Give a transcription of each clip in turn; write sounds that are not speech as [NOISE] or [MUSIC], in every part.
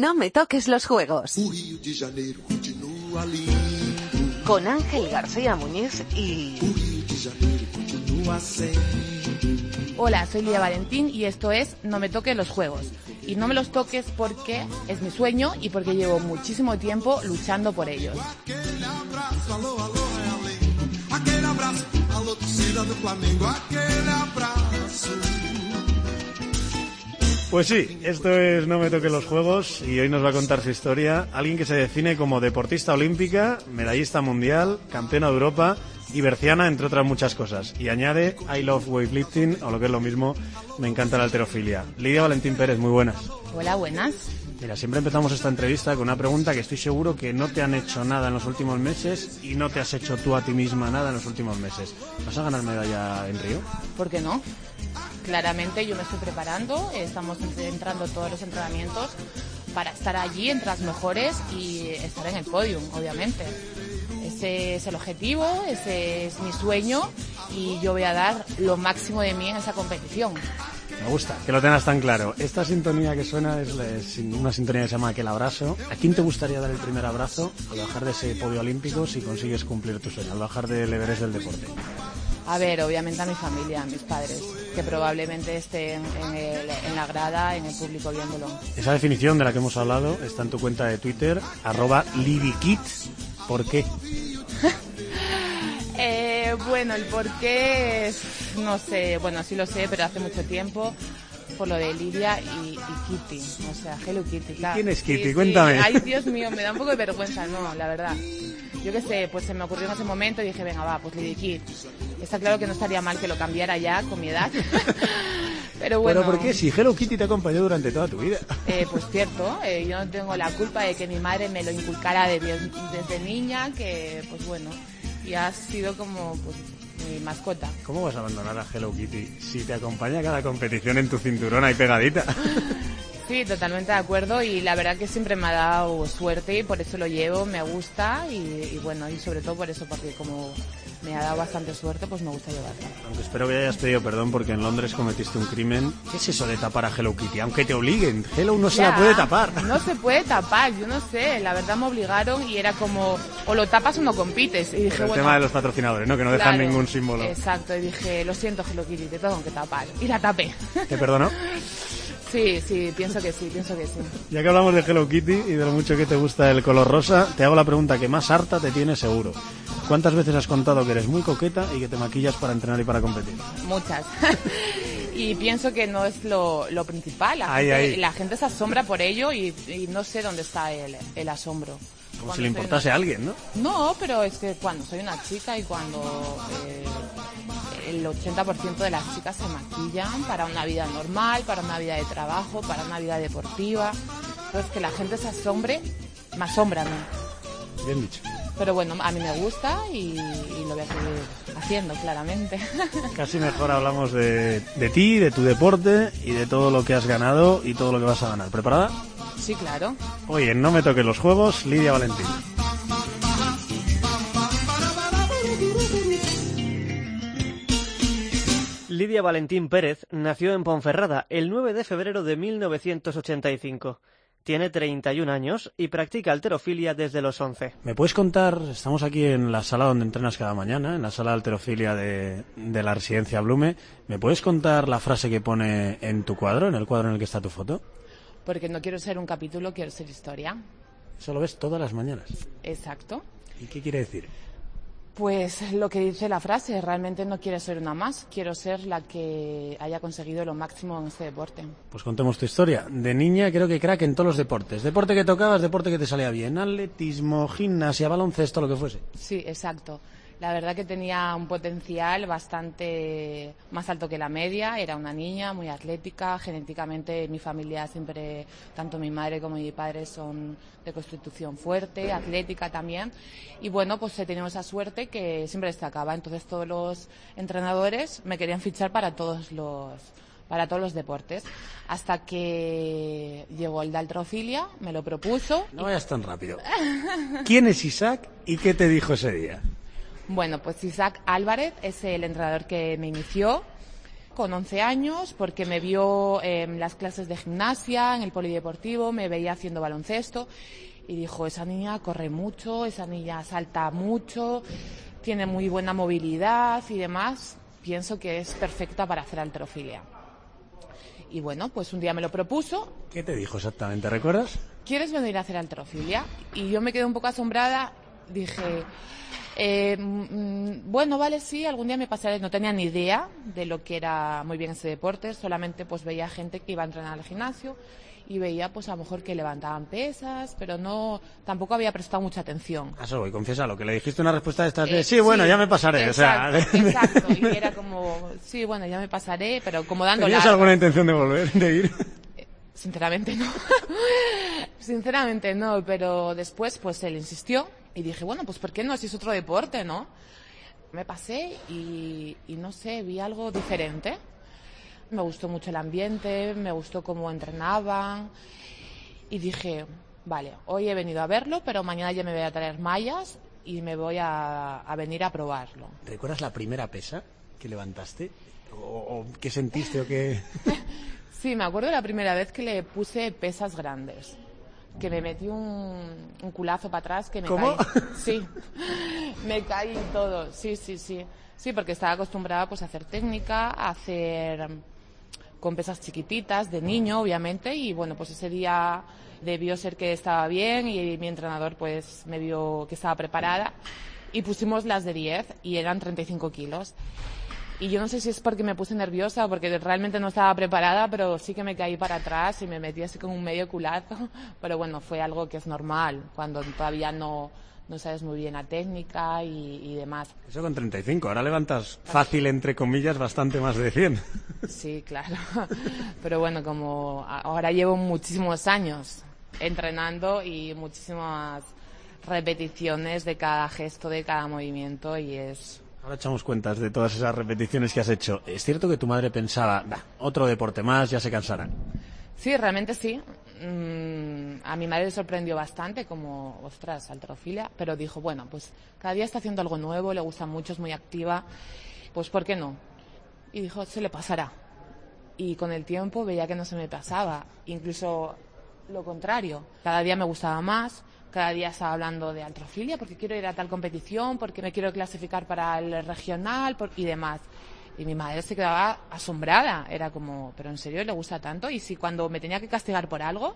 No me toques los juegos. Con Ángel García Muñiz y... Hola, soy Lidia Valentín y esto es No me toques los juegos. Y no me los toques porque es mi sueño y porque llevo muchísimo tiempo luchando por ellos. Pues sí, esto es No me toque los juegos y hoy nos va a contar su historia. Alguien que se define como deportista olímpica, medallista mundial, campeona de Europa y berciana, entre otras muchas cosas. Y añade I love weightlifting, o lo que es lo mismo, me encanta la alterofilia. Lidia Valentín Pérez, muy buenas. Hola, buenas. Mira, siempre empezamos esta entrevista con una pregunta que estoy seguro que no te han hecho nada en los últimos meses y no te has hecho tú a ti misma nada en los últimos meses. ¿Vas a ganar medalla en Río? ¿Por qué no? Claramente yo me estoy preparando, estamos entrando todos los entrenamientos para estar allí entre las mejores y estar en el podium, obviamente. Ese es el objetivo, ese es mi sueño y yo voy a dar lo máximo de mí en esa competición. Me gusta que lo tengas tan claro. Esta sintonía que suena es, una sintonía que se llama Aquel Abrazo. ¿A quién te gustaría dar el primer abrazo al bajar de ese podio olímpico si consigues cumplir tu sueño, al bajar del Everest del deporte? A ver, obviamente a mi familia, a mis padres, que probablemente estén en, el- en la grada, en el público viéndolo. Esa definición de la que hemos hablado está en tu cuenta de Twitter, arroba libikit. ¿Por qué? [LAUGHS] Eh, bueno, el por qué, no sé, bueno, sí lo sé, pero hace mucho tiempo, por lo de Lidia y, y Kitty, o sea, Hello Kitty, claro. quién es Kitty? sí. Cuéntame. Ay, Dios mío, me da un poco de vergüenza, no, la verdad. Yo qué sé, pues se me ocurrió en ese momento y dije, venga, va, pues Lady Kid. Está claro que no estaría mal que lo cambiara ya con mi edad. [LAUGHS] pero bueno. Pero ¿por qué? Si Hello Kitty te acompañó durante toda tu vida. Eh, pues cierto, eh, yo no tengo la culpa de que mi madre me lo inculcara de- desde niña, que pues bueno, y ha sido como pues mi mascota. ¿Cómo vas a abandonar a Hello Kitty si te acompaña a cada competición en tu cinturón ahí pegadita? [LAUGHS] Sí, totalmente de acuerdo y la verdad que siempre me ha dado suerte y por eso lo llevo, me gusta y, y bueno, y sobre todo por eso, porque como me ha dado bastante suerte, pues me gusta llevarla. Aunque espero que hayas pedido perdón porque en Londres cometiste un crimen. ¿Qué es eso de tapar a Hello Kitty? Aunque te obliguen, Hello no se la puede tapar. No se puede tapar, yo no sé, la verdad me obligaron y era como, o lo tapas o no compites. Y dije, Pero el bueno, tema de los patrocinadores, ¿no? Que no dejan Claro, ningún símbolo. Exacto, y dije, lo siento Hello Kitty, te tengo que tapar. Y la tapé. ¿Te perdonó? [LAUGHS] sí, sí, pienso que sí, pienso que sí. Ya que hablamos de Hello Kitty y de lo mucho que te gusta el color rosa, te hago la pregunta que más harta te tiene seguro. ¿Cuántas veces has contado que eres muy coqueta y que te maquillas para entrenar y para competir? Muchas. [LAUGHS] y pienso que no es lo, lo principal. La, Ay, gente, la gente se asombra por ello y, y no sé dónde está el, el asombro. Como Cuando si le importase una- a alguien, ¿no? No, pero es que cuando soy una chica y cuando eh, el 80% de las chicas se maquillan para una vida normal, para una vida de trabajo, para una vida deportiva. Entonces que la gente se asombre, me asombra a mí. Bien dicho. Pero bueno, a mí me gusta y, y lo voy a seguir haciendo, claramente. [LAUGHS] Casi mejor hablamos de, de ti, de tu deporte y de todo lo que has ganado y todo lo que vas a ganar. ¿Preparada? sí, claro. Oye, no me toques los juegos, Lidia Valentín. Lidia Valentín Pérez nació en Ponferrada el 9 de febrero de 1985. Tiene 31 años y practica alterofilia desde los 11. ¿Me puedes contar? Estamos aquí en la sala donde entrenas cada mañana, en la sala de alterofilia de, de la residencia Blume. ¿Me puedes contar la frase que pone en tu cuadro, en el cuadro en el que está tu foto? Porque no quiero ser un capítulo, quiero ser historia. Eso lo ves todas las mañanas. Exacto. ¿Y qué quiere decir? Pues lo que dice la frase, realmente no quiero ser una más, quiero ser la que haya conseguido lo máximo en este deporte. Pues contemos tu historia. De niña creo que crack en todos los deportes. Deporte que tocabas, deporte que te salía bien. Atletismo, gimnasia, baloncesto, lo que fuese. Sí, exacto. La verdad que tenía un potencial bastante más alto que la media. Era una niña muy atlética. Genéticamente mi familia siempre, tanto mi madre como mi padre son de constitución fuerte, atlética también. Y bueno, pues he tenido esa suerte que siempre destacaba. Entonces todos los entrenadores me querían fichar para todos los, para todos los deportes. Hasta que llegó el de altrofilia, me lo propuso. No vayas tan rápido. [LAUGHS] ¿Quién es Isaac y qué te dijo ese día? Bueno, pues Isaac Álvarez es el entrenador que me inició con 11 años porque me vio en las clases de gimnasia, en el polideportivo, me veía haciendo baloncesto y dijo, esa niña corre mucho, esa niña salta mucho, tiene muy buena movilidad y demás, pienso que es perfecta para hacer altrofilia. Y bueno, pues un día me lo propuso. ¿Qué te dijo exactamente? ¿Recuerdas? ¿Quieres venir a hacer altrofilia? Y yo me quedé un poco asombrada. Dije, eh, mm, bueno, vale, sí, algún día me pasaré. No tenía ni idea de lo que era muy bien ese deporte. Solamente pues veía gente que iba a entrenar al gimnasio y veía pues a lo mejor que levantaban pesas, pero no tampoco había prestado mucha atención. A eso voy, confiesa lo que le dijiste una respuesta de estas de sí, bueno, ya me pasaré, exacto, o sea, [LAUGHS] exacto, y era como sí, bueno, ya me pasaré, pero como dando ¿Tenías alguna intención de volver, de ir? Eh, sinceramente no. [LAUGHS] Sinceramente no, pero después pues él insistió y dije, bueno, pues ¿por qué no? Si es otro deporte, ¿no? Me pasé y, y no sé, vi algo diferente me gustó mucho el ambiente, me gustó cómo entrenaban y dije, vale, hoy he venido a verlo, pero mañana ya me voy a traer mallas y me voy a, venir a probarlo. ¿Recuerdas la primera pesa que levantaste? ¿O, qué sentiste o qué...? [LAUGHS] sí, me acuerdo la primera vez que le puse pesas grandes. Que me metí un, culazo para atrás que me ¿Cómo? caí. Sí, [LAUGHS] me caí todo. Sí, sí, sí. Sí, porque estaba acostumbrada pues a hacer técnica, a hacer con pesas chiquititas de niño, obviamente, y bueno, pues ese día debió ser que estaba bien y mi entrenador pues me vio que estaba preparada y pusimos las de 10 y eran 35 kilos. Y yo no sé si es porque me puse nerviosa o porque realmente no estaba preparada, pero sí que me caí para atrás y me metí así con un medio culazo. [LAUGHS] Pero bueno, fue algo que es normal cuando todavía no, no sabes muy bien la técnica y, demás. Eso con 35, ahora levantas fácil, entre comillas, bastante más de 100. [LAUGHS] Sí, claro. [LAUGHS] Pero bueno, como ahora llevo muchísimos años entrenando y muchísimas repeticiones de cada gesto, de cada movimiento y es... Ahora echamos cuentas de todas esas repeticiones que has hecho. ¿Es cierto que tu madre pensaba, otro deporte más, ya se cansará? Sí, realmente sí. Mm, a mi madre le sorprendió bastante, como, ostras, altrofilia, pero dijo, bueno, pues cada día está haciendo algo nuevo, le gusta mucho, es muy activa, pues ¿por qué no? Y dijo, se le pasará. Y con el tiempo veía que no se me pasaba, incluso lo contrario, cada día me gustaba más, cada día estaba hablando de altrofilia porque quiero ir a tal competición, porque me quiero clasificar para el regional y demás. Y mi madre se quedaba asombrada. Era como, ¿pero en serio le gusta tanto? Y si cuando me tenía que castigar por algo,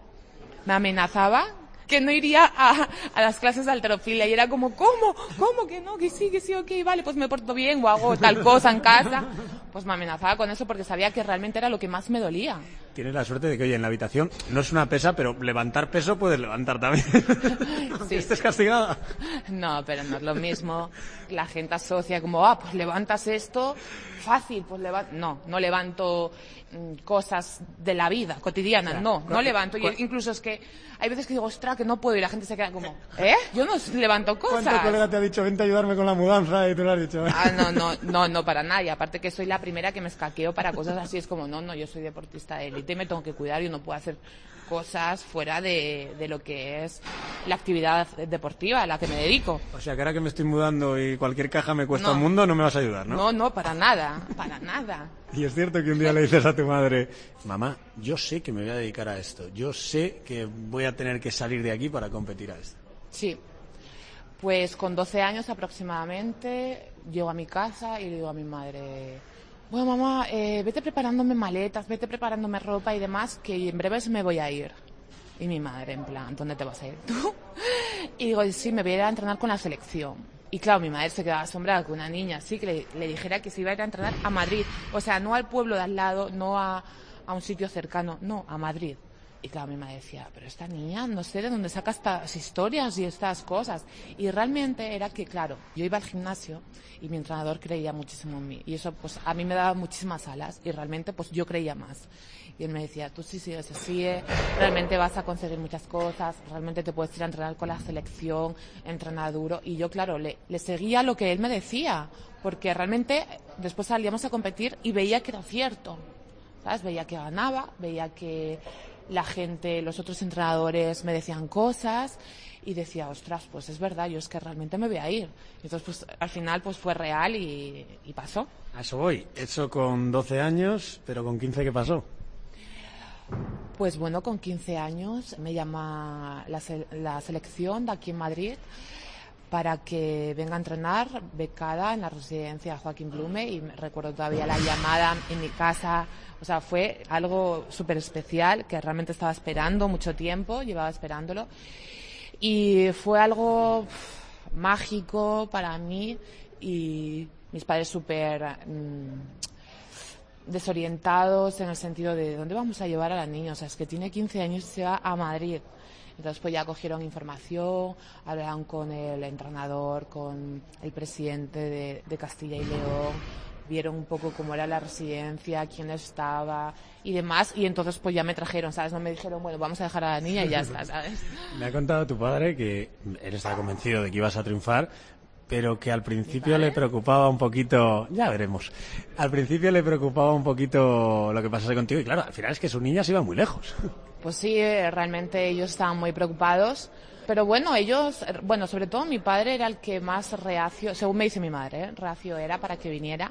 me amenazaba que no iría a, a, las clases de alterofilia y era como, ¿cómo? ¿Cómo que no? Que sí, que sí, ok, vale, pues me porto bien o hago tal cosa en casa. Pues me amenazaba con eso porque sabía que realmente era lo que más me dolía. Tienes la suerte de que, oye, en la habitación no es una pesa, pero levantar peso puedes levantar también. [LAUGHS] sí. estés castigada. No, pero no es lo mismo. La gente asocia como, ah, pues levantas esto, fácil, pues levanto. No, no levanto cosas de la vida cotidiana, no, no levanto. incluso es que hay veces que digo, ostras, que no puedo y la gente se queda como, ¿eh? [LAUGHS] Yo no levanto cosas. ¿Cuánto colega te ha dicho, vente a ayudarme con la mudanza y tú lo has dicho? Ah, no, no, no, no, para nada. Y aparte que soy la primera que me escaqueo para cosas así. Es como, no, no, yo soy deportista de élite, me tengo que cuidar y no puedo hacer cosas fuera de, de, lo que es la actividad deportiva a la que me dedico. O sea, que ahora que me estoy mudando y cualquier caja me cuesta un mundo, no me vas a ayudar, ¿no? No, no, para nada, para nada. Y es cierto que un día le dices a tu madre, mamá, yo sé que me voy a dedicar a esto, yo sé que voy a tener que salir de aquí para competir a esto. Sí. Pues con 12 años aproximadamente llego a mi casa y le digo a mi madre, bueno, mamá, eh, vete preparándome maletas, vete preparándome ropa y demás, que en breves me voy a ir. Y mi madre, en plan, ¿dónde te vas a ir tú? [LAUGHS] Y digo, sí, me voy a ir a entrenar con la selección. Y claro, mi madre se quedaba asombrada que una niña así que le, dijera que se iba a ir a entrenar a Madrid. O sea, no al pueblo de al lado, no a, a un sitio cercano, no, a Madrid. Y claro, mi madre decía, pero esta niña no sé de dónde saca estas historias y estas cosas. Y realmente era que, claro, yo iba al gimnasio y mi entrenador creía muchísimo en mí. Y eso, pues, a mí me daba muchísimas alas y realmente, pues, yo creía más. Y él me decía, tú sí sigues así, eh, realmente vas a conseguir muchas cosas, realmente te puedes ir a entrenar con la selección, entrenar duro. Y yo, claro, le, le seguía lo que él me decía, porque realmente después salíamos a competir y veía que era cierto ¿sabes? Veía que ganaba, veía que la gente, los otros entrenadores me decían cosas y decía, ostras, pues es verdad, yo es que realmente me voy a ir. Y entonces, pues al final, pues fue real y, y pasó. A eso voy. Eso con 12 años, pero con 15, ¿qué pasó? Pues bueno, con 15 años me llama la, se- la selección de aquí en Madrid para que venga a entrenar becada en la residencia Joaquín Blume y me recuerdo todavía la llamada en mi casa. O sea, fue algo súper especial que realmente estaba esperando mucho tiempo, llevaba esperándolo. Y fue algo mágico para mí y mis padres súper mm, desorientados en el sentido de dónde vamos a llevar a la niña. O sea, es que tiene 15 años y se va a Madrid. Entonces, pues ya cogieron información, hablaron con el entrenador, con el presidente de, de Castilla y León, vieron un poco cómo era la residencia, quién estaba y demás. Y entonces, pues ya me trajeron, ¿sabes? No me dijeron, bueno, vamos a dejar a la niña y ya está, [LAUGHS] ¿sabes? Me ha contado tu padre que él estaba convencido de que ibas a triunfar, pero que al principio le preocupaba un poquito, ya veremos, al principio le preocupaba un poquito lo que pasase contigo y claro, al final es que su niña se iba muy lejos. Pues sí, eh, realmente ellos estaban muy preocupados. Pero bueno, ellos, eh, bueno, sobre todo mi padre era el que más reacio, según me dice mi madre, ¿eh? reacio era para que viniera.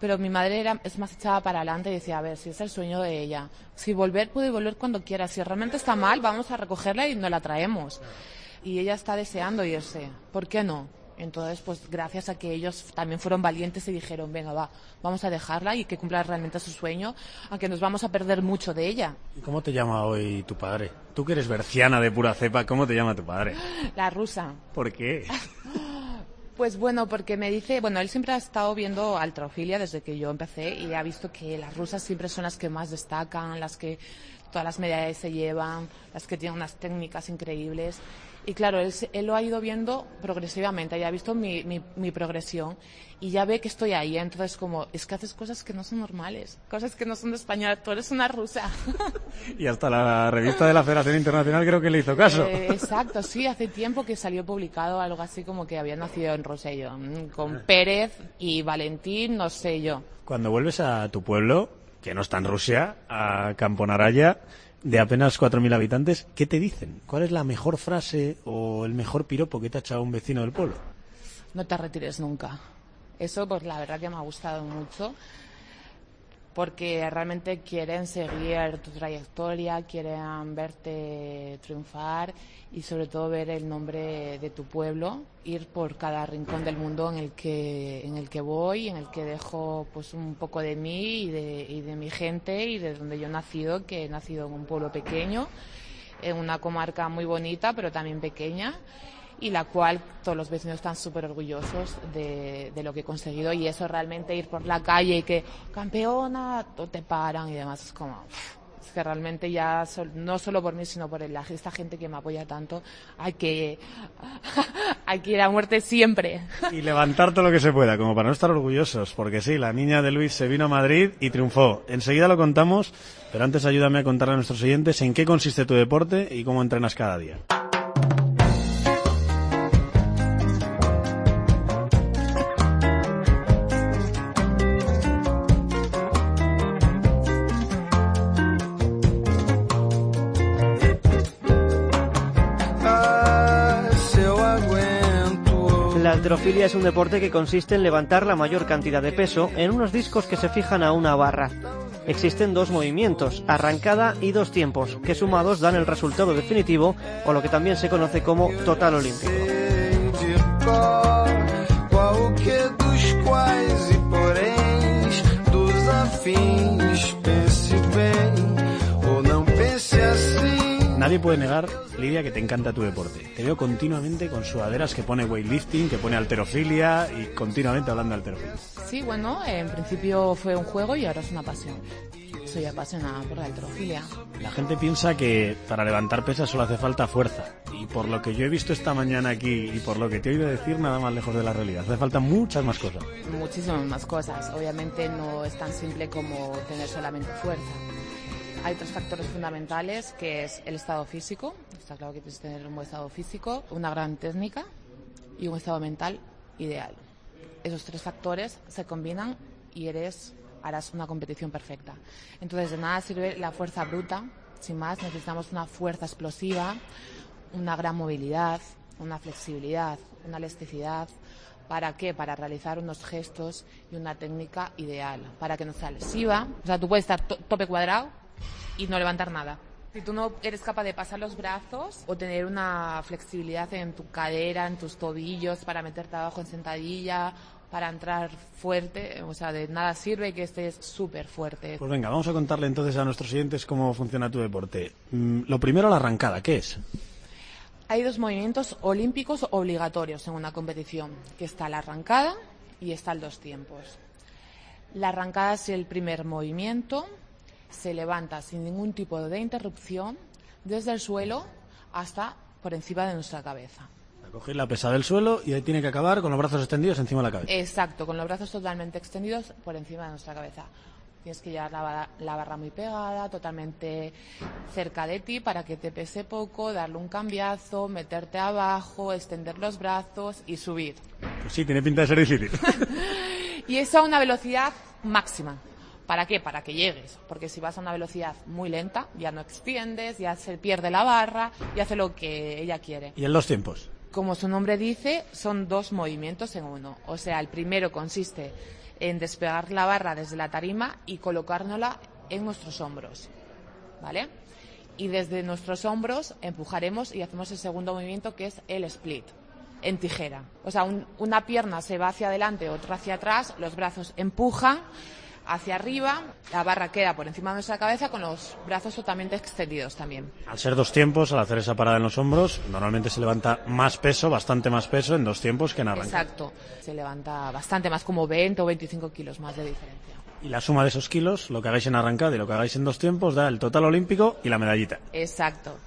Pero mi madre era, es más echada para adelante y decía, a ver, si es el sueño de ella, si volver puede volver cuando quiera, si realmente está mal, vamos a recogerla y nos la traemos. Y ella está deseando irse, ¿por qué no? Entonces, pues gracias a que ellos también fueron valientes y dijeron, venga, va, vamos a dejarla y que cumpla realmente su sueño, aunque nos vamos a perder mucho de ella. ¿Y cómo te llama hoy tu padre? Tú que eres berciana de pura cepa, ¿cómo te llama tu padre? La rusa. ¿Por qué? [LAUGHS] Pues bueno, porque me dice, bueno, él siempre ha estado viendo altrofilia desde que yo empecé y ha visto que las rusas siempre son las que más destacan, las que todas las medallas se llevan, las que tienen unas técnicas increíbles. Y claro, él, lo ha ido viendo progresivamente, ya ha visto mi, mi, mi progresión y ya ve que estoy ahí. Entonces, como, es que haces cosas que no son normales, cosas que no son de español, tú eres una rusa. [LAUGHS] Y hasta la revista de la Federación Internacional creo que le hizo caso. Eh, exacto, sí, hace tiempo que salió publicado algo así como que había nacido en Rusia y yo, mm, con Pérez y Valentín, no sé yo. Cuando vuelves a tu pueblo, que no está en Rusia, a Camponaraya, de apenas 4.000 habitantes, ¿qué te dicen? ¿Cuál es la mejor frase o el mejor piropo que te ha echado un vecino del pueblo? No te retires nunca. Eso, pues la verdad que me ha gustado mucho, porque realmente quieren seguir tu trayectoria, quieren verte triunfar y sobre todo ver el nombre de tu pueblo, ir por cada rincón del mundo en el que, en el que voy, en el que dejo pues un poco de mí y de, y de mi gente y de donde yo he nacido, que he nacido en un pueblo pequeño, en una comarca muy bonita, pero también pequeña y la cual todos los vecinos están súper orgullosos de, lo que he conseguido y eso realmente ir por la calle y que campeona, te paran y demás es como es que realmente ya no solo por mí sino por esta gente que me apoya tanto hay que [LAUGHS] hay que ir a muerte siempre Y levantar todo lo que se pueda, como para no estar orgullosos, porque sí, la niña de Luis se vino a Madrid y triunfó. Enseguida lo contamos, pero antes ayúdame a contarle a nuestros oyentes en qué consiste tu deporte y cómo entrenas cada día. Halterofilia es un deporte que consiste en levantar la mayor cantidad de peso en unos discos que se fijan a una barra. Existen dos movimientos, arrancada y dos tiempos, que sumados dan el resultado definitivo o lo que también se conoce como total olímpico. Nadie puede negar, Lidia, que te encanta tu deporte. Te veo continuamente con sudaderas que pone weightlifting, que pone alterofilia y continuamente hablando de alterofilia. sí bueno en principio fue un juego y ahora es una pasión soy apasionada por la halterofilia La gente piensa que para levantar pesas solo hace falta fuerza. Y por lo que yo he visto esta mañana aquí y por lo que te he oído decir, nada más lejos de la realidad. Hace falta muchas más cosas. muchísimas más cosas. Obviamente no es tan simple como tener solamente fuerza. Hay tres factores fundamentales, que es el estado físico. Está claro que tienes que tener un buen estado físico, una gran técnica y un estado mental ideal. Esos tres factores se combinan y eres harás una competición perfecta. Entonces, de nada sirve la fuerza bruta, sin más, necesitamos una fuerza explosiva, una gran movilidad, una flexibilidad, una elasticidad. ¿Para qué? Para realizar unos gestos y una técnica ideal, para que no sea lesiva. O sea, tú puedes estar to- tope cuadrado y no levantar nada. Si tú no eres capaz de pasar los brazos o tener una flexibilidad en tu cadera, en tus tobillos, para meterte abajo en sentadilla, para entrar fuerte, o sea, de nada sirve que estés súper fuerte. Pues venga, vamos a contarle entonces a nuestros oyentes cómo funciona tu deporte. Mm, Lo primero, la arrancada, ¿qué es? Hay dos movimientos olímpicos obligatorios en una competición, que está la arrancada y está el dos tiempos. La arrancada es el primer movimiento, se levanta sin ningún tipo de interrupción desde el suelo hasta por encima de nuestra cabeza. Coger la pesa del suelo y ahí tiene que acabar con los brazos extendidos encima de la cabeza. Exacto, con los brazos totalmente extendidos por encima de nuestra cabeza. Tienes que llevar la barra, la barra muy pegada, totalmente cerca de ti para que te pese poco, darle un cambiazo, meterte abajo, extender los brazos y subir. Pues sí, tiene pinta de ser difícil. [LAUGHS] Y eso a una velocidad máxima. ¿Para qué? Para que llegues. Porque si vas a una velocidad muy lenta, ya no extiendes, ya se pierde la barra y hace lo que ella quiere. y en los tiempos. Como su nombre dice, son dos movimientos en uno. O sea, el primero consiste en despegar la barra desde la tarima y colocárnosla en nuestros hombros. ¿Vale? Y desde nuestros hombros empujaremos y hacemos el segundo movimiento que es el split, en tijera. O sea, un- una pierna se va hacia adelante, otra hacia atrás, los brazos empujan hacia arriba, la barra queda por encima de nuestra cabeza con los brazos totalmente extendidos también. Al ser dos tiempos, al hacer esa parada en los hombros, normalmente se levanta más peso, bastante más peso en dos tiempos que en arrancar. Exacto. Se levanta bastante más, como 20 o 25 kilos más de diferencia. Y la suma de esos kilos, lo que hagáis en arrancada y lo que hagáis en dos tiempos, da el total olímpico y la medallita. Exacto.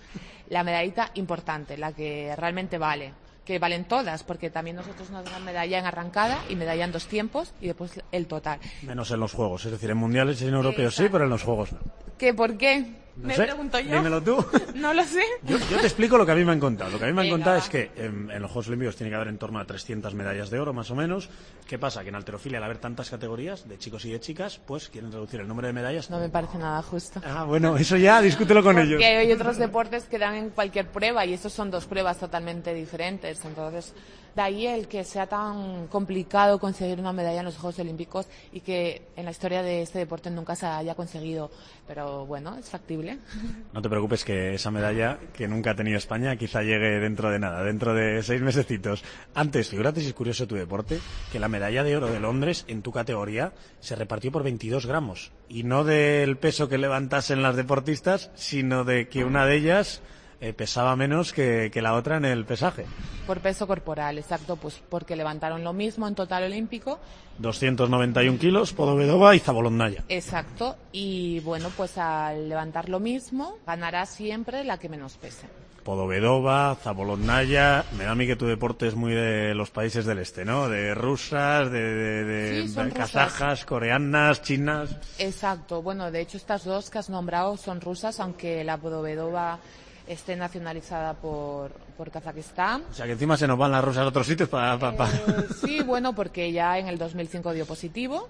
La medallita importante, la que realmente vale. Que valen todas, porque también nosotros nos dan medalla en arrancada y medalla en dos tiempos y después el total. Menos en los juegos, es decir, en mundiales y en europeos sí, pero en los juegos no. ¿Qué por qué? No Me sé, pregunto yo. dímelo tú. [LAUGHS] No lo sé. Yo, yo te explico lo que a mí me han contado. Lo que a mí me han Venga, contado es que en, en los Juegos Olímpicos tiene que haber en torno a 300 medallas de oro, más o menos. ¿Qué pasa? Que en alterofilia, al haber tantas categorías, de chicos y de chicas, pues quieren reducir el número de medallas. No me parece nada justo. Ah, bueno, eso ya, discútelo con [LAUGHS] ellos. Porque hay otros deportes que dan en cualquier prueba y estos son dos pruebas totalmente diferentes. Entonces, de ahí el que sea tan complicado conseguir una medalla en los Juegos Olímpicos y que en la historia de este deporte nunca se haya conseguido. Pero bueno, es factible. [LAUGHS] No te preocupes que esa medalla que nunca ha tenido España quizá llegue dentro de nada, dentro de seis mesecitos. Antes, figúrate si es curioso tu deporte, que la medalla de oro de Londres en tu categoría se repartió por 22 gramos. Y no del peso que levantasen las deportistas, sino de que una de ellas eh, pesaba menos que, que la otra en el pesaje. Por peso corporal, exacto, pues porque levantaron lo mismo en total olímpico. 291 kilos, Podobedova y Zabolondaya. Exacto. Y bueno, pues al levantar lo mismo, ganará siempre la que menos pese. Podobedova, Zabolondaya. Me da a mí que tu deporte es muy de los países del este, ¿no? De rusas, de, de- de Sí, son kazajas, coreanas, chinas. Exacto. Bueno, de hecho, estas dos que has nombrado son rusas, aunque la Podobedova esté nacionalizada por, por Kazajistán. O sea que encima se nos van las rusas a otros sitios para... para- para- Eh, sí, bueno, porque ya en el 2005 dio positivo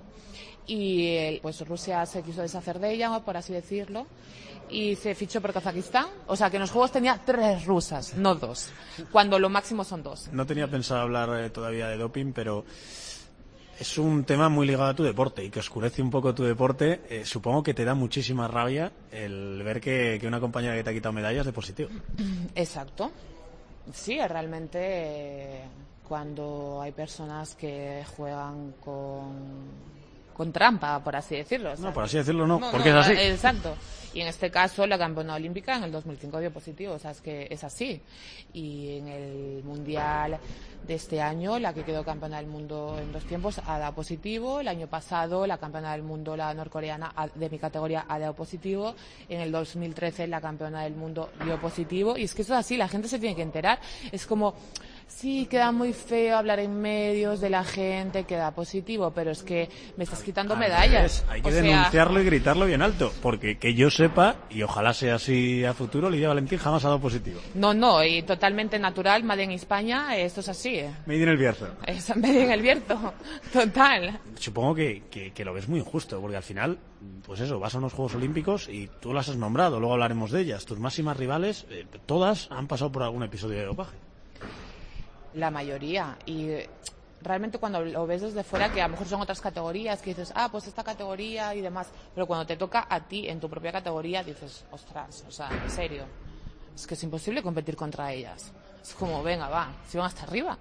y eh, pues Rusia se quiso deshacer de ella, por así decirlo, y se fichó por Kazajistán. O sea que en los juegos tenía tres rusas, no dos, cuando lo máximo son dos. No tenía pensado hablar eh, todavía de doping, pero es un tema muy ligado a tu deporte y que oscurece un poco tu deporte. Eh, supongo que te da muchísima rabia el ver que, una compañera que te ha quitado medallas de positivo. [CLEARS THROAT] Exacto. Sí, realmente eh, cuando hay personas que juegan con, con trampa, por así decirlo. No, por así decirlo no, No, porque no, es así. Exacto. Y en este caso, la campeona olímpica en el 2005 dio positivo, o sea, es que es así. Y en el mundial de este año, la que quedó campeona del mundo en dos tiempos ha dado positivo. El año pasado, la campeona del mundo, la norcoreana de mi categoría, ha dado positivo. En el 2013, la campeona del mundo dio positivo. Y es que eso es así, la gente se tiene que enterar. Es como Sí, queda muy feo hablar en medios de la gente, queda positivo, pero es que me estás quitando medallas. Hay que O sea, denunciarlo y gritarlo bien alto, porque que yo sepa, y ojalá sea así a futuro, Lidia Valentín jamás ha dado positivo. No, no, y totalmente natural, Made en España, esto es así. eh. Me en el Bierzo. Es Made en el Bierzo, [LAUGHS] total. Supongo que, que, que lo ves muy injusto, porque al final, pues eso, vas a unos Juegos Olímpicos y tú las has nombrado, luego hablaremos de ellas. Tus máximas rivales, eh, todas han pasado por algún episodio de dopaje. La mayoría. Y realmente cuando lo ves desde fuera, que a lo mejor son otras categorías, que dices, ah, pues esta categoría y demás. Pero cuando te toca a ti en tu propia categoría, dices, ostras, o sea, en serio. Es que es imposible competir contra ellas. Es como, venga, va, si van hasta arriba.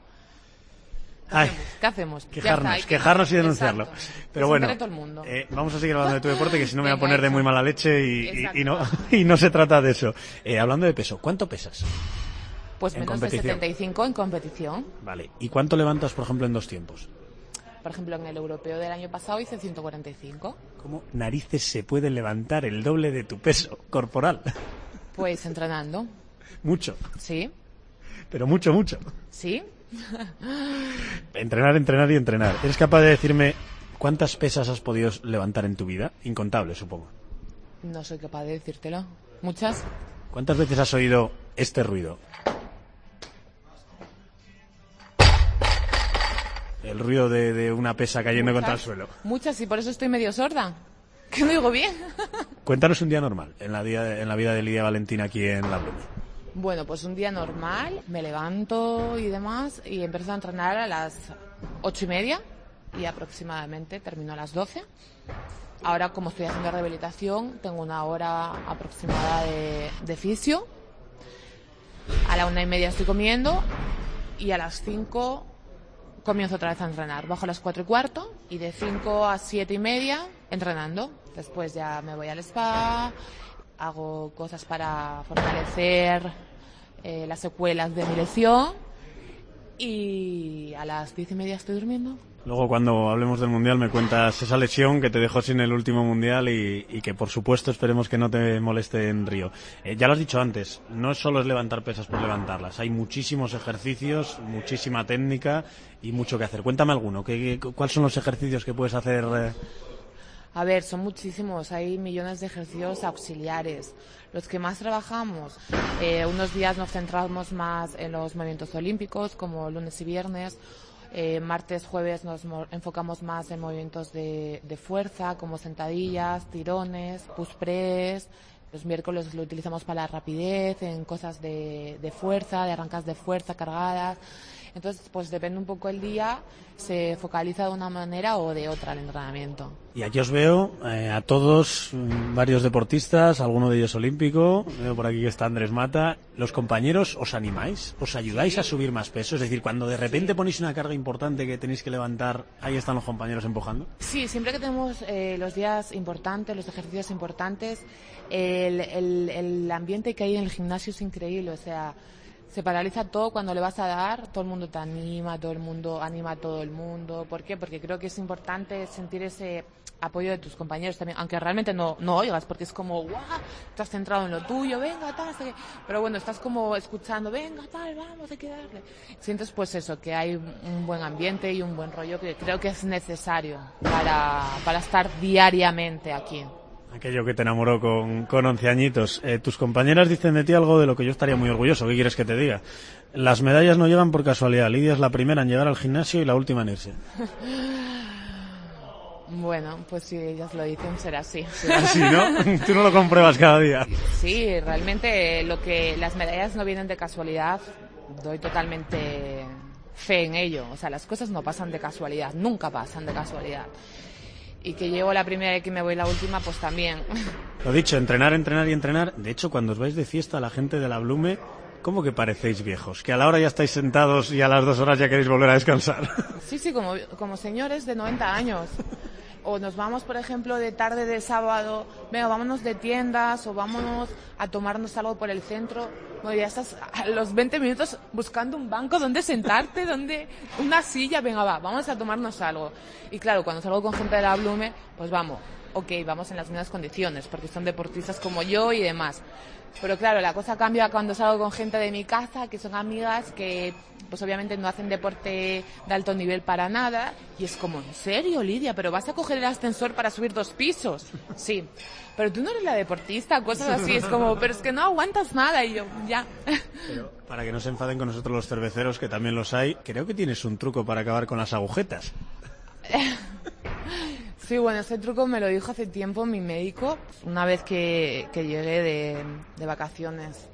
¿Qué Ay, hacemos? ¿Qué hacemos? Ya Quejarnos, está, hay que- quejarnos y denunciarlo. Exacto. Pero bueno, eh, vamos a seguir hablando de tu deporte, que si no me voy a poner de muy mala leche y, y- y no, [LAUGHS] y no se trata de eso. Eh, hablando de peso, ¿cuánto pesas? Pues en menos de competición. 75 en competición. Vale. ¿Y cuánto levantas, por ejemplo, en dos tiempos? Por ejemplo, en el europeo del año pasado hice 145. ¿Cómo narices se puede levantar el doble de tu peso corporal? Pues entrenando. mucho, Sí, pero mucho, mucho. sí. Entrenar, entrenar y entrenar. ¿Eres capaz de decirme cuántas pesas has podido levantar en tu vida? Incontable, supongo. No soy capaz de decírtelo. ¿Muchas? ¿Cuántas veces has oído este ruido? El ruido de, de una pesa cayendo contra el Muchas. suelo. Muchas, y por eso estoy medio sorda. [LAUGHS] Que no digo bien. [LAUGHS] Cuéntanos un día normal en la, día- en la vida de Lidia Valentín aquí en La. Bueno, pues un día normal, me levanto y demás, y empiezo a entrenar a las ocho y media, y aproximadamente termino a las doce. Ahora, como estoy haciendo rehabilitación, tengo una hora aproximada de, de fisio. A la una y media estoy comiendo, y a las cinco comienzo otra vez a entrenar. Bajo a las cuatro y cuarto, y de cinco a siete y media entrenando. Después ya me voy al spa, hago cosas para fortalecer eh, las secuelas de mi lesión y a las diez y media estoy durmiendo. Luego, cuando hablemos del Mundial, me cuentas esa lesión que te dejó sin el último Mundial y, que, por supuesto, esperemos que no te moleste en Río. Eh, ya lo has dicho antes, no solo es levantar pesas por levantarlas. Hay muchísimos ejercicios, muchísima técnica y mucho que hacer. Cuéntame alguno. ¿qué, qué- cuáles son los ejercicios que puedes hacer? eh? A ver, son muchísimos, hay millones de ejercicios auxiliares. Los que más trabajamos, eh, unos días nos centramos más en los movimientos olímpicos, como lunes y viernes. Eh, martes, jueves nos mo- enfocamos más en movimientos de, de fuerza, como sentadillas, tirones, push press. Los miércoles lo utilizamos para la rapidez, en cosas de fuerza, de arrancas de fuerza cargadas. Entonces, pues depende un poco el día, se focaliza de una manera o de otra el entrenamiento. Y aquí os veo eh, a todos, mm, varios deportistas, alguno de ellos olímpico. Veo por aquí que está Andrés Mata. ¿Los compañeros os animáis? ¿Os ayudáis a subir más peso? Es decir, cuando de repente ponéis una carga importante que tenéis que levantar, ahí están los compañeros empujando. Sí, siempre que tenemos eh, los días importantes, los ejercicios importantes, el, el- el ambiente que hay en el gimnasio es increíble. O sea, se paraliza todo cuando le vas a dar, todo el mundo te anima, todo el mundo anima a todo el mundo. ¿Por qué? Porque creo que es importante sentir ese apoyo de tus compañeros también, aunque realmente no, no oigas, porque es como, guau, estás centrado en lo tuyo, venga, tal, no sé qué". pero bueno, estás como escuchando, venga, tal, vamos, hay que darle. Sientes pues eso, que hay un buen ambiente y un buen rollo que creo que es necesario para, para estar diariamente aquí. Aquello que te enamoró con, con 11 añitos. Eh, tus compañeras dicen de ti algo de lo que yo estaría muy orgulloso. ¿Qué quieres que te diga? Las medallas no llegan por casualidad. Lidia es la primera en llegar al gimnasio y la última en irse. [LAUGHS] Bueno, pues si ellas lo dicen, será así. Así, ¿no? [LAUGHS] Tú no lo compruebas cada día. Sí, realmente lo que las medallas no vienen de casualidad, doy totalmente fe en ello. O sea, las cosas no pasan de casualidad, nunca pasan de casualidad. Y que llevo la primera y que me voy la última, pues también. [LAUGHS] Lo dicho, entrenar, entrenar y entrenar. De hecho, cuando os vais de fiesta, la gente de la Blume, ¿cómo que parecéis viejos? Que a la hora ya estáis sentados y a las dos horas ya queréis volver a descansar. Sí, sí, como, como señores de 90 años. [LAUGHS] O nos vamos, por ejemplo, de tarde de sábado, venga, vámonos de tiendas o vámonos a tomarnos algo por el centro. Bueno, ya estás a los 20 minutos buscando un banco donde sentarte, [LAUGHS] donde una silla, venga, va, vamos a tomarnos algo. Y claro, cuando salgo con gente de la Blume, pues vamos, ok, vamos en las mismas condiciones, porque son deportistas como yo y demás. Pero claro, la cosa cambia cuando salgo con gente de mi casa, que son amigas, que pues obviamente no hacen deporte de alto nivel para nada. Y es como, ¿en serio, Lidia? ¿Pero vas a coger el ascensor para subir dos pisos? Sí. Pero tú no eres la deportista, cosas así. Es como, pero es que no aguantas nada. Y yo, ya. Pero para que no se enfaden con nosotros los cerveceros, que también los hay, creo que tienes un truco para acabar con las agujetas. [LAUGHS] Sí, bueno, ese truco me lo dijo hace tiempo mi médico, una vez que, que llegué de, de vacaciones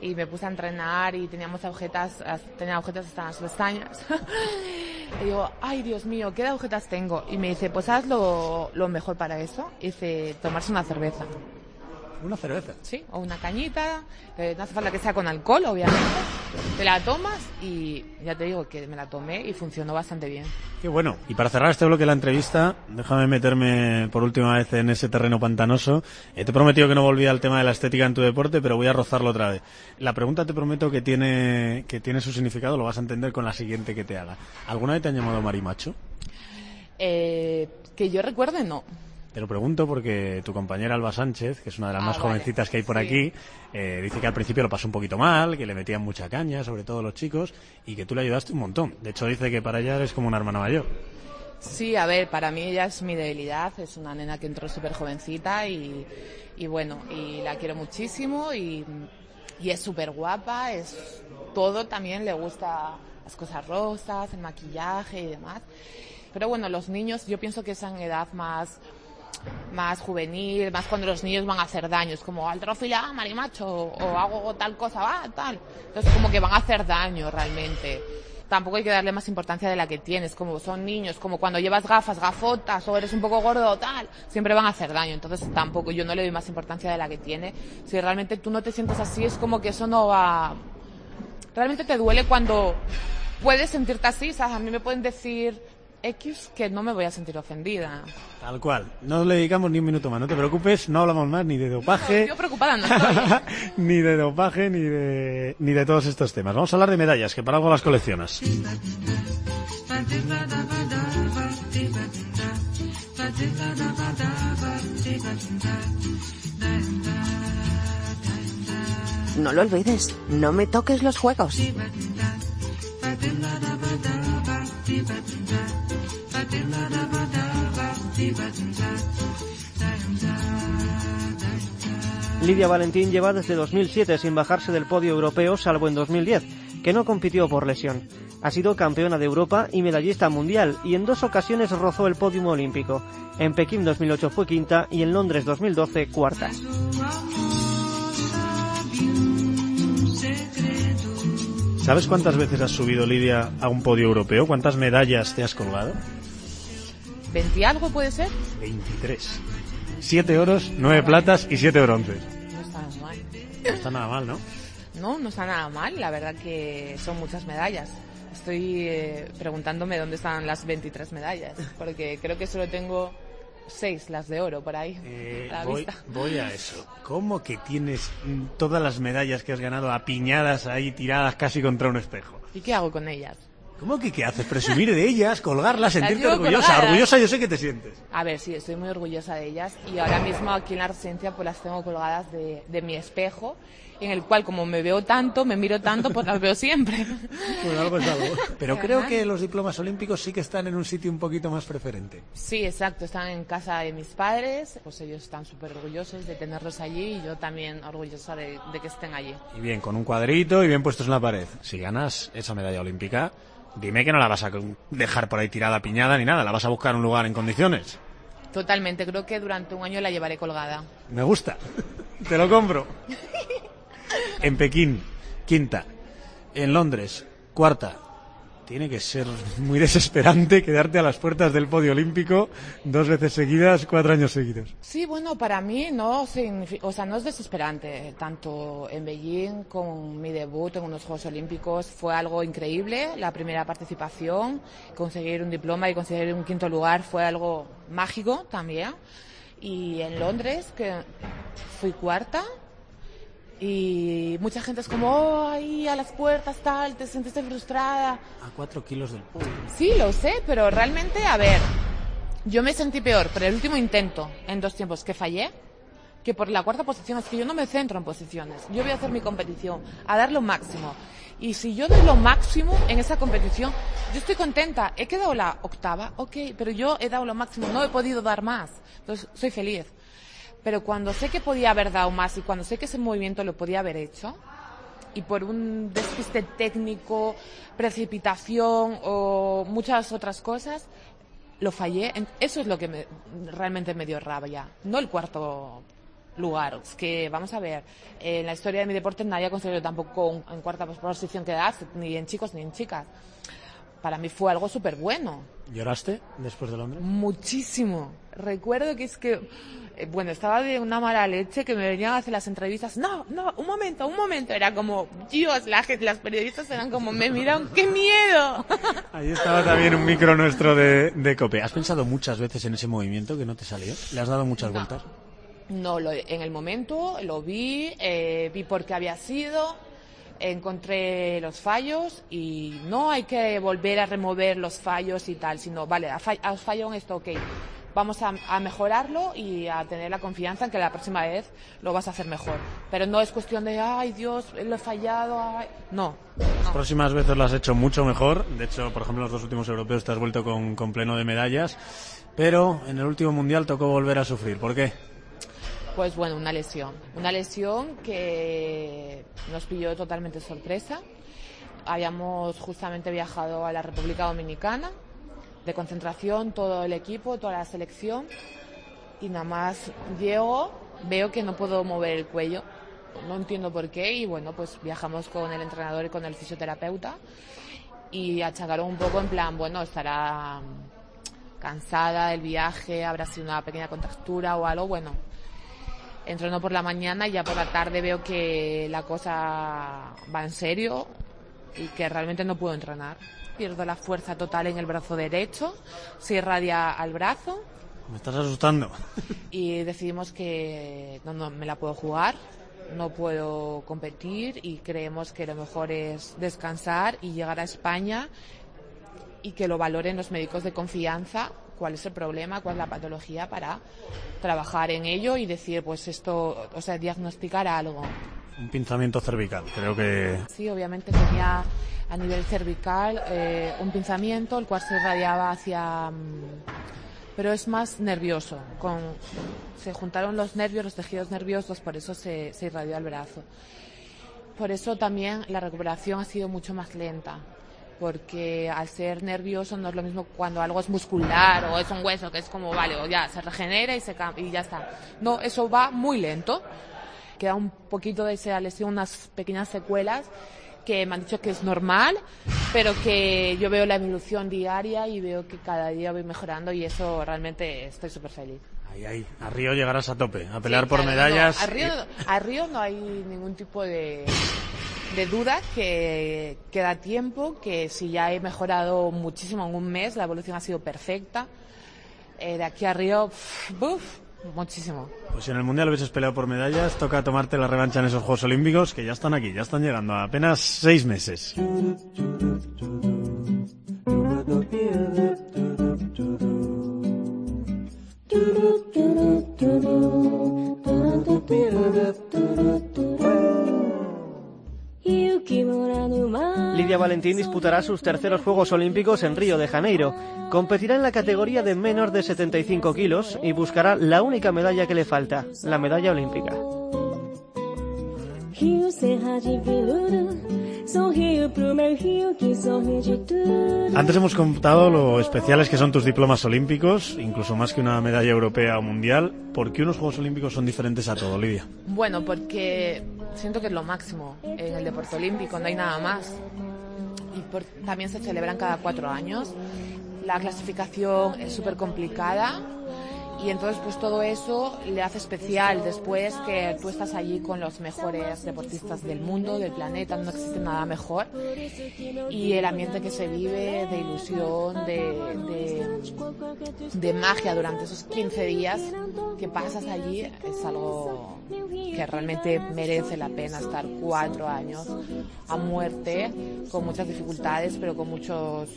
y me puse a entrenar y teníamos agujetas, as- tenía agujetas hasta las pestañas. [LAUGHS] y digo, ay Dios mío, ¿qué agujetas tengo? Y me dice, pues haz lo, lo mejor para eso. Y dice, tomarse una cerveza. Una cerveza. Sí, o una cañita, que no hace falta que sea con alcohol, obviamente. Te la tomas y ya te digo que me la tomé y funcionó bastante bien. Qué bueno. Y para cerrar este bloque de la entrevista, déjame meterme por última vez en ese terreno pantanoso. Eh, te he prometido que no volvía al tema de la estética en tu deporte, pero voy a rozarlo otra vez. La pregunta te prometo que tiene, que tiene su significado, lo vas a entender con la siguiente que te haga. ¿Alguna vez te han llamado marimacho? Eh, que yo recuerde, no. Te lo pregunto porque tu compañera Alba Sánchez, que es una de las Ah, más vale. jovencitas que hay por Sí. aquí, eh, dice que al principio lo pasó un poquito mal, que le metían mucha caña, sobre todo los chicos, y que tú le ayudaste un montón. De hecho, dice que para ella eres como una hermana mayor. Sí, a ver, para mí ella es mi debilidad, es una nena que entró súper jovencita y, y bueno, y la quiero muchísimo y, y es súper guapa, es todo también, le gusta las cosas rosas, el maquillaje y demás. Pero bueno, los niños, yo pienso que es en edad más, más juvenil, más cuando los niños van a hacer daño, es como altrofila, marimacho, o hago tal cosa, va, tal. Entonces como que van a hacer daño realmente. Tampoco hay que darle más importancia de la que tienes, como son niños, como cuando llevas gafas, gafotas, o eres un poco gordo tal, siempre van a hacer daño. Entonces tampoco, yo no le doy más importancia de la que tiene. Si realmente tú no te sientes así, es como que eso no va, realmente te duele cuando puedes sentirte así, ¿sabes? A mí me pueden decir X que no me voy a sentir ofendida. Tal cual. No le dedicamos ni un minuto más, no te preocupes, no hablamos más ni de dopaje. Yo preocupada no estoy. [LAUGHS] ni de dopaje, ni de, ni de todos estos temas. Vamos a hablar de medallas, que para algo las coleccionas. No lo olvides, no me toques los juegos. Lidia Valentín lleva desde 2007 sin bajarse del podio europeo salvo en 2010, que no compitió por lesión. Ha sido campeona de Europa y medallista mundial y en dos ocasiones rozó el podio olímpico. En Pekín 2008 fue quinta y en Londres 2012 cuarta. ¿Sabes cuántas veces has subido, Lidia, a un podio europeo? ¿Cuántas medallas te has colgado? ¿20 algo puede ser? 23. Siete oros, nueve platas y siete bronces. No está nada mal. No está nada mal, ¿no? No, no está nada mal. La verdad que son muchas medallas. Estoy eh, preguntándome dónde están las 23 medallas, porque creo que solo tengo 6 las de oro por ahí. Eh, a la voy, vista. voy a eso. ¿Cómo que tienes mm, todas las medallas que has ganado apiñadas ahí, tiradas casi contra un espejo? ¿Y qué hago con ellas? ¿Cómo que qué haces? Presumir de ellas, colgarlas, sentirte orgullosa. colgadas. Orgullosa yo sé que te sientes. A ver, sí, estoy muy orgullosa de ellas y ahora mismo aquí en la residencia pues las tengo colgadas de, de mi espejo, en el cual como me veo tanto, me miro tanto, pues las veo siempre. [LAUGHS] Bueno, algo es algo. [LAUGHS] Pero creo que los diplomas olímpicos sí que están en un sitio un poquito más preferente. Sí, exacto, están en casa de mis padres, pues ellos están súper orgullosos de tenerlos allí y yo también orgullosa de, de que estén allí. Y bien, con un cuadrito y bien puestos en la pared. Si ganas esa medalla olímpica, dime que no la vas a dejar por ahí tirada, piñada ni nada. La vas a buscar un lugar en condiciones. Totalmente, creo que durante un año la llevaré colgada. Me gusta. Te lo compro. [LAUGHS] En Pekín, quinta. En Londres, cuarta. Tiene que ser muy desesperante [LAUGHS] quedarte a las puertas del podio olímpico dos veces seguidas, cuatro años seguidos. Sí, bueno, para mí no o sea, no es desesperante. Tanto en Beijing con mi debut en unos Juegos Olímpicos fue algo increíble. La primera participación, conseguir un diploma y conseguir un quinto lugar fue algo mágico también. Y en Londres, que fui cuarta, y mucha gente es como, oh, ahí a las puertas tal, te sentiste frustrada. A cuatro kilos del podio. Sí, lo sé, pero realmente, a ver, Yo me sentí peor por el último intento en dos tiempos que fallé que por la cuarta posición. Es que yo no me centro en posiciones. Yo voy a hacer mi competición, a dar lo máximo. Y si yo doy lo máximo en esa competición, yo estoy contenta. He quedado la octava, ok, pero yo he dado lo máximo, no he podido dar más. Entonces, soy feliz. Pero cuando sé que podía haber dado más y cuando sé que ese movimiento lo podía haber hecho, y por un despiste técnico, precipitación o muchas otras cosas, lo fallé. Eso es lo que me, realmente me dio rabia, no el cuarto lugar. Es que, vamos a ver, en la historia de mi deporte nadie ha conseguido tampoco en cuarta posición quedarse, ni en chicos ni en chicas. Para mí fue algo súper bueno. ¿Lloraste después de Londres? Muchísimo. Recuerdo que es que, eh, bueno, estaba de una mala leche que me venían a hacer las entrevistas. No, no, un momento, un momento. Era como, Dios, la gente, las periodistas eran como, me miran, qué miedo. [LAUGHS] Ahí estaba también un micro nuestro de, de COPE. ¿Has pensado muchas veces en ese movimiento que no te salió? ¿Le has dado muchas vueltas? No, lo, en el momento lo vi, eh, vi por qué había sido, encontré los fallos y no hay que volver a remover los fallos y tal, sino, vale, has fallado en esto, ok, vamos a, a, mejorarlo y a tener la confianza en que la próxima vez lo vas a hacer mejor. Pero no es cuestión de, ay Dios, lo he fallado, ay... no. Las próximas veces lo has hecho mucho mejor, de hecho, por ejemplo, los dos últimos europeos te has vuelto con, con pleno de medallas, pero en el último mundial tocó volver a sufrir, ¿por qué? Pues bueno, una lesión. Una lesión que nos pilló totalmente sorpresa. Habíamos justamente viajado a la República Dominicana de concentración, todo el equipo, toda la selección. Y nada más llego, veo que no puedo mover el cuello. No entiendo por qué. Y bueno, pues viajamos con el entrenador y con el fisioterapeuta. Y achacaron un poco en plan, bueno, estará cansada del viaje, habrá sido una pequeña contractura o algo. Bueno, entreno por la mañana y ya por la tarde veo que la cosa va en serio y que realmente no puedo entrenar. Pierdo la fuerza total en el brazo derecho, se irradia al brazo. Me estás asustando. Y decidimos que no, no me la puedo jugar, no puedo competir y creemos que lo mejor es descansar y llegar a España y que lo valoren los médicos de confianza cuál es el problema, cuál es la patología para trabajar en ello y decir, pues esto, o sea, diagnosticar algo. Un pinzamiento cervical, creo que. Sí, obviamente tenía a nivel cervical eh, un pinzamiento, el cual se irradiaba hacia. pero es más nervioso. Con, se juntaron los nervios, los tejidos nerviosos, por eso se, se irradió al brazo. Por eso también la recuperación ha sido mucho más lenta porque al ser nervioso no es lo mismo cuando algo es muscular o es un hueso que es como, vale, o ya se regenera y, se y ya está. No, eso va muy lento. Queda un poquito de esa lesión, unas pequeñas secuelas que me han dicho que es normal, pero que yo veo la evolución diaria y veo que cada día voy mejorando y eso realmente estoy súper feliz. Ahí, ahí. A Río llegarás a tope, a pelear sí, por claro, medallas. No, a, Río, a Río no hay ningún tipo de, de duda que queda tiempo, que si ya he mejorado muchísimo en un mes, la evolución ha sido perfecta. Eh, de aquí a Río, ¡buf! Muchísimo. Pues si en el Mundial hubieses peleado por medallas, toca tomarte la revancha en esos Juegos Olímpicos que ya están aquí, ya están llegando a apenas seis meses. Lidia Valentín disputará sus terceros Juegos Olímpicos en Río de Janeiro. Competirá en la categoría de menos de 75 kilos y buscará la única medalla que le falta, la medalla olímpica. Antes hemos contado lo especiales que son tus diplomas olímpicos, incluso más que una medalla europea o mundial. ¿Por qué unos Juegos Olímpicos son diferentes a todo, Lidia? Bueno, porque siento que es lo máximo en el deporte olímpico, no hay nada más. Y por, también se celebran cada cuatro años. La clasificación es súper complicada y entonces pues todo eso le hace especial después que tú estás allí con los mejores deportistas del mundo, del planeta, no existe nada mejor. Y el ambiente que se vive de ilusión, de, de, magia durante esos 15 días que pasas allí es algo que realmente merece la pena estar cuatro años a muerte con muchas dificultades pero con muchos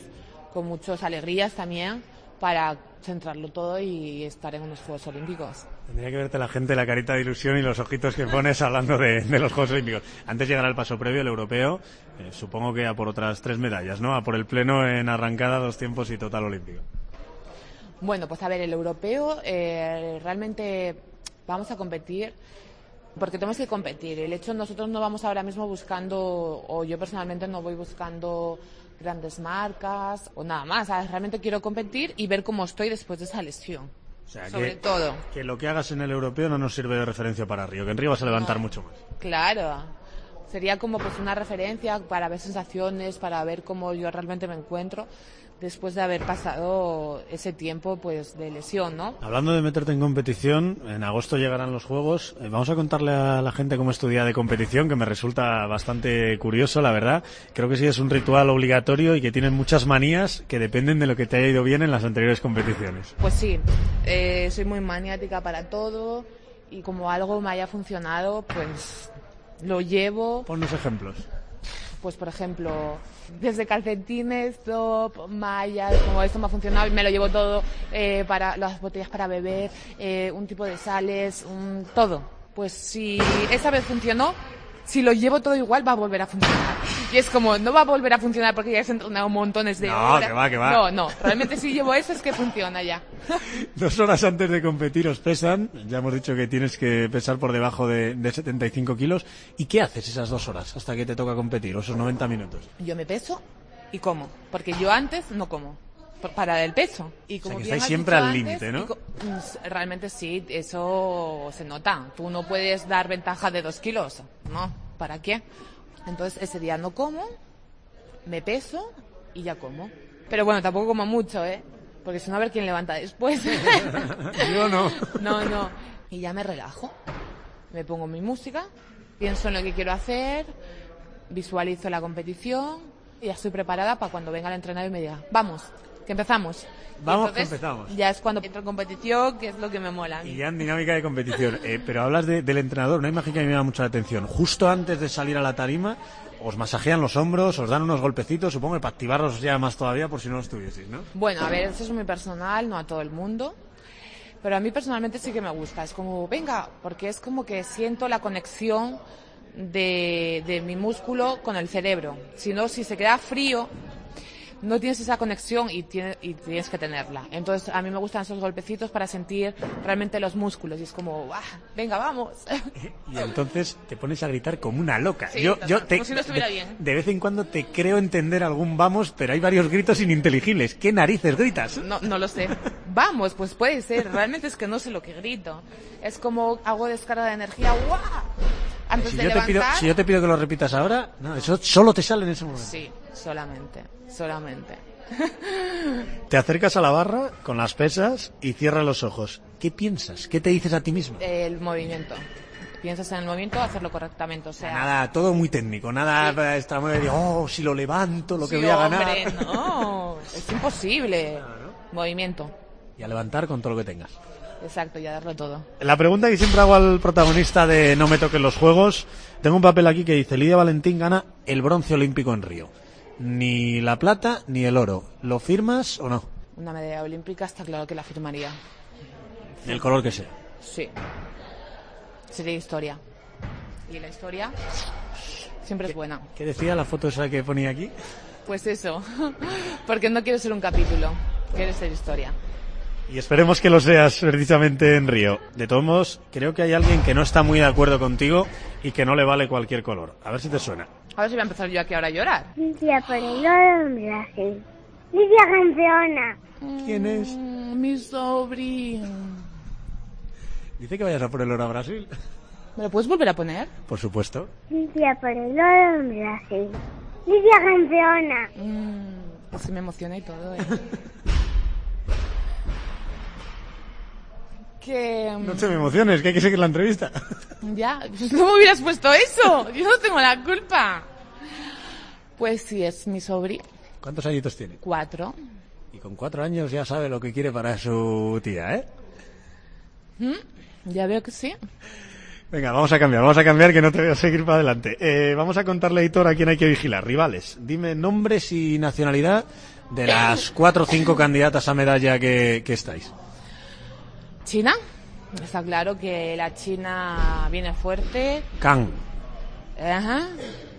con muchas alegrías también para centrarlo todo y estar en unos Juegos Olímpicos. Tendría que verte la gente la carita de ilusión y los ojitos que pones [LAUGHS] hablando de, de los Juegos Olímpicos. Antes llegará el paso previo, el europeo, eh, supongo que a por otras tres medallas, ¿no? A por el pleno en arrancada, dos tiempos y total olímpico. Bueno, pues a ver, el europeo eh, realmente vamos a competir porque tenemos que competir. El hecho, nosotros no vamos ahora mismo buscando, o yo personalmente no voy buscando grandes marcas o nada más. ¿sabes? Realmente quiero competir y ver cómo estoy después de esa lesión. O sea, Sobre que, todo. que lo que hagas en el europeo no nos sirve de referencia para Río, que en Río vas a levantar mucho más. Claro. Sería como pues una referencia para ver sensaciones, para ver cómo yo realmente me encuentro después de haber pasado ese tiempo pues de lesión, ¿no? Hablando de meterte en competición, en agosto llegarán los Juegos. Eh, vamos a contarle a la gente cómo estudia de competición, que me resulta bastante curioso, la verdad. Creo que sí es un ritual obligatorio y que tienen muchas manías que dependen de lo que te haya ido bien en las anteriores competiciones. Pues sí, eh, soy muy maniática para todo y como algo me haya funcionado, pues lo llevo. Ponnos ejemplos. Pues por ejemplo, desde calcetines, top, mallas, como esto me ha funcionado, me lo llevo todo eh, para las botellas para beber, eh, un tipo de sales, un, todo. Pues si esa vez funcionó, si lo llevo todo igual va a volver a funcionar. Y es como, no va a volver a funcionar porque ya has entrenado montones de No, horas. que va, que va. No, no, realmente si llevo eso es que funciona ya. [LAUGHS] Dos horas antes de competir os pesan. Ya hemos dicho que tienes que pesar por debajo de, de 75 kilos. ¿Y qué haces esas dos horas hasta que te toca competir, o esos 90 minutos? Yo me peso y como, porque yo antes no como para el peso. Y como que bien estáis has siempre al límite, ¿no? mm, Realmente sí, eso se nota. Tú no puedes dar ventaja de dos kilos, ¿no? ¿Para qué? Entonces ese día no como, me peso y ya como. Pero bueno, tampoco como mucho, ¿eh? Porque si no, a ver quién levanta después. [LAUGHS] Yo no. No, no. Y ya me relajo. Me pongo mi música, pienso en lo que quiero hacer, visualizo la competición y ya estoy preparada para cuando venga el entrenador y me diga, vamos, que empezamos. Vamos, que empezamos. Ya es cuando entro en competición, que es lo que me mola. Y ya en dinámica de competición. Eh, pero hablas de- del entrenador, una imagen que a mí me llama mucho la atención. Justo antes de salir a la tarima, os masajean los hombros, os dan unos golpecitos, supongo que para activarlos ya más todavía por si no los tuvieseis, ¿no? Bueno, a ver, eso es muy personal, no a todo el mundo. Pero a mí personalmente sí que me gusta. Es como, venga, porque es como que siento la conexión de, de mi músculo con el cerebro. Si no, si se queda frío, no tienes esa conexión y, tiene- y tienes que tenerla. Entonces, a mí me gustan esos golpecitos para sentir realmente los músculos. Y es como, "Ah, venga, vamos. [LAUGHS] Y entonces te pones a gritar como una loca. Sí, yo, yo te, como si no estuviera de, bien. de vez en cuando te creo entender algún vamos, pero hay varios gritos ininteligibles. ¿Qué narices gritas? No, no lo sé. [LAUGHS] Vamos, pues puede ser. Realmente es que no sé lo que grito. Es como hago descarga de energía. ¡guau! Antes Si de yo, te pido, levantar. si yo te pido que lo repitas ahora, no, eso solo te sale en ese momento. Sí, solamente, solamente. [LAUGHS] Te acercas a la barra con las pesas y cierras los ojos. ¿Qué piensas? ¿Qué te dices a ti mismo? El movimiento. Piensas en el movimiento, hacerlo correctamente. O sea, Nada, todo muy técnico, nada extra de oh, si lo levanto, lo que sí, voy a ganar. hombre, no, es imposible. Movimiento, Y a levantar con todo lo que tengas. exacto, y a darlo todo. La pregunta que siempre hago al protagonista de No me toquen los juegos, tengo un papel aquí que dice Lidia Valentín gana el bronce olímpico en Río. Ni la plata ni el oro. ¿Lo firmas o no? Una medalla olímpica está claro que la firmaría. El color que sea. Sí. Sería historia. Y la historia siempre es buena. ¿Qué decía la foto esa que ponía aquí? Pues eso, [LAUGHS] porque no quiero ser un capítulo, quiero ser historia. Y esperemos que lo seas precisamente en Río. De todos modos, creo que hay alguien que no está muy de acuerdo contigo y que no le vale cualquier color. A ver si te suena. A ver si voy a empezar yo aquí ahora a llorar. Lidia por el Brasil. Lidia campeona. ¿Quién es? Mm, Mi sobrino. Dice que vayas a por el oro a Brasil. ¿Me lo puedes volver a poner? Por supuesto. Lidia por el oro en Brasil. Lidia campeona. Mm, pues sí me emociona y todo, ¿eh? [LAUGHS] que... mm, No te me emociones, que hay que seguir la entrevista. [LAUGHS] Ya, pues no me hubieras puesto eso. Yo no tengo la culpa. Pues sí, es mi sobrino. ¿Cuántos añitos tiene? Cuatro. Y con cuatro años ya sabe lo que quiere para su tía, ¿eh? Ya veo que sí. Venga, vamos a cambiar, vamos a cambiar que no te voy a seguir para adelante. Eh, vamos a contarle a Hitor a quién hay que vigilar. Rivales, dime nombres y nacionalidad De las cuatro o cinco candidatas a medalla que, que estáis. China, está claro que la China viene fuerte. Kang. Ajá.